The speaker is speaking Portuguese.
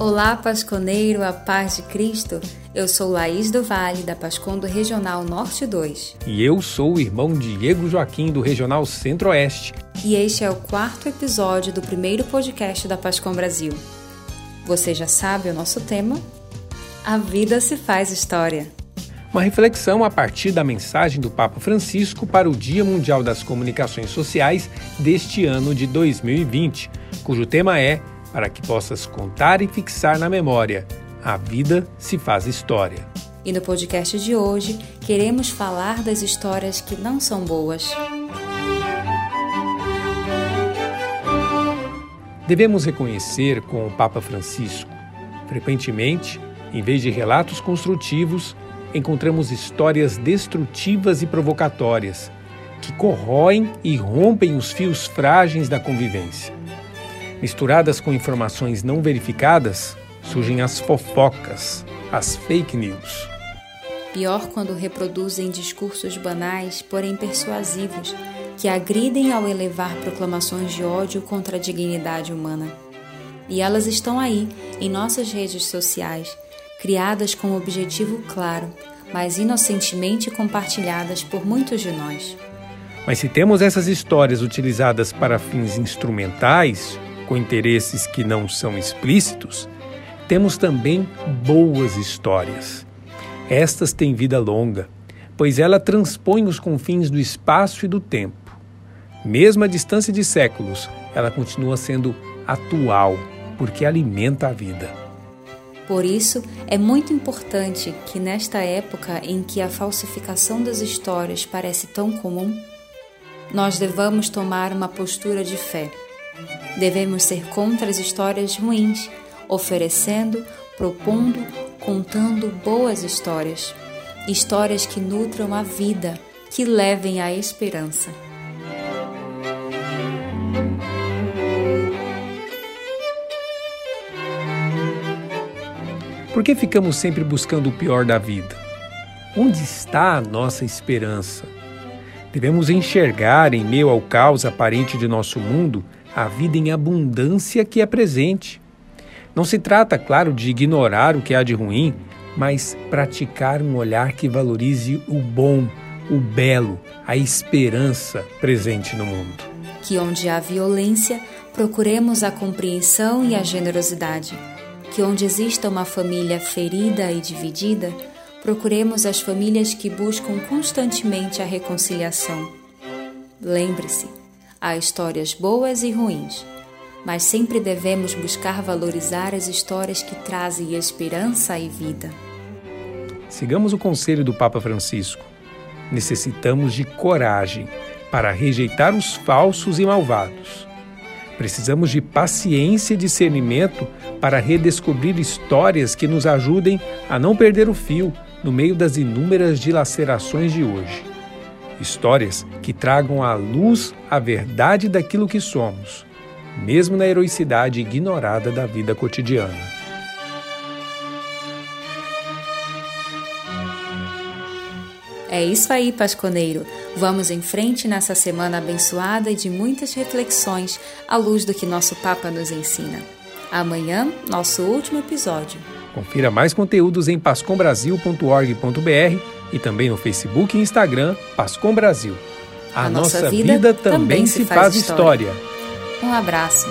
Olá, Pasconeiro, a paz de Cristo. Eu sou Laís do Vale, da Pascondo Regional Norte 2. E eu sou o irmão Diego Joaquim, do Regional Centro-Oeste. E este é o quarto episódio do primeiro podcast da Pascom Brasil. Você já sabe o nosso tema? A vida se faz história. Uma reflexão a partir da mensagem do Papa Francisco para o Dia Mundial das Comunicações Sociais deste ano de 2020, cujo tema é Para que possas contar e fixar na memória. A vida se faz história. E no podcast de hoje, queremos falar das histórias que não são boas. Devemos reconhecer com o Papa Francisco, frequentemente, em vez de relatos construtivos, encontramos histórias destrutivas e provocatórias, que corroem e rompem os fios frágeis da convivência. Misturadas com informações não verificadas, surgem as fofocas, as fake news. Pior quando reproduzem discursos banais, porém persuasivos, que agridem ao elevar proclamações de ódio contra a dignidade humana. E elas estão aí, em nossas redes sociais, criadas com um objetivo claro, mas inocentemente compartilhadas por muitos de nós. Mas se temos essas histórias utilizadas para fins instrumentais, com interesses que não são explícitos, temos também boas histórias. Estas têm vida longa, pois ela transpõe os confins do espaço e do tempo. Mesmo à distância de séculos, ela continua sendo atual, porque alimenta a vida. Por isso, é muito importante que, nesta época em que a falsificação das histórias parece tão comum, nós devamos tomar uma postura de fé. Devemos ser contra as histórias ruins, oferecendo, propondo, contando boas histórias. Histórias que nutram a vida, que levem à esperança. Por que ficamos sempre buscando o pior da vida? Onde está a nossa esperança? Devemos enxergar, em meio ao caos aparente de nosso mundo, a vida em abundância que é presente. Não se trata, claro, de ignorar o que há de ruim, mas praticar um olhar que valorize o bom, o belo, a esperança presente no mundo. Que onde há violência, procuremos a compreensão e a generosidade que onde exista uma família ferida e dividida, procuremos as famílias que buscam constantemente a reconciliação. Lembre-se, há histórias boas e ruins, mas sempre devemos buscar valorizar as histórias que trazem esperança e vida. Sigamos o conselho do Papa Francisco. Necessitamos de coragem para rejeitar os falsos e malvados Precisamos de paciência e discernimento para redescobrir histórias que nos ajudem a não perder o fio no meio das inúmeras dilacerações de hoje. Histórias que tragam à luz a verdade daquilo que somos, mesmo na heroicidade ignorada da vida cotidiana. É isso aí, Pasconeiro. Vamos em frente nessa semana abençoada e de muitas reflexões à luz do que nosso Papa nos ensina. Amanhã, nosso último episódio. Confira mais conteúdos em pascombrasil.org.br e também no Facebook e Instagram Pascom Brasil. A, A nossa, nossa vida, vida, também se faz, faz história. história. Um abraço.